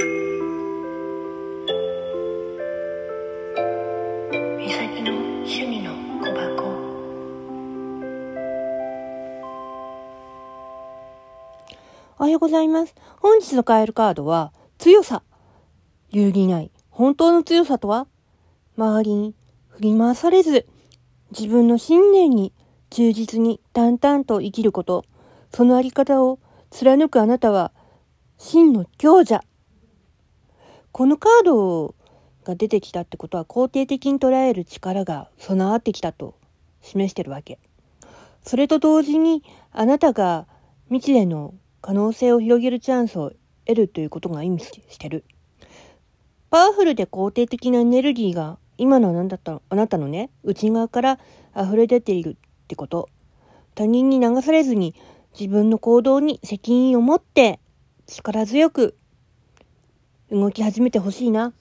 みさきの趣味の小箱おはようございます。本日のカエルカードは、強さ。揺るぎない。本当の強さとは？周りに振り回されず、自分の信念に忠実に淡々と生きること。そのあり方を貫くあなたは、真の強者。このカードが出てきたってことは肯定的に捉える力が備わってきたと示してるわけ。それと同時にあなたが未知での可能性を広げるチャンスを得るということが意味してる。パワフルで肯定的なエネルギーが今のあなたあなたのね、内側から溢れ出ているってこと。他人に流されずに自分の行動に責任を持って力強く動き始めてほしいな。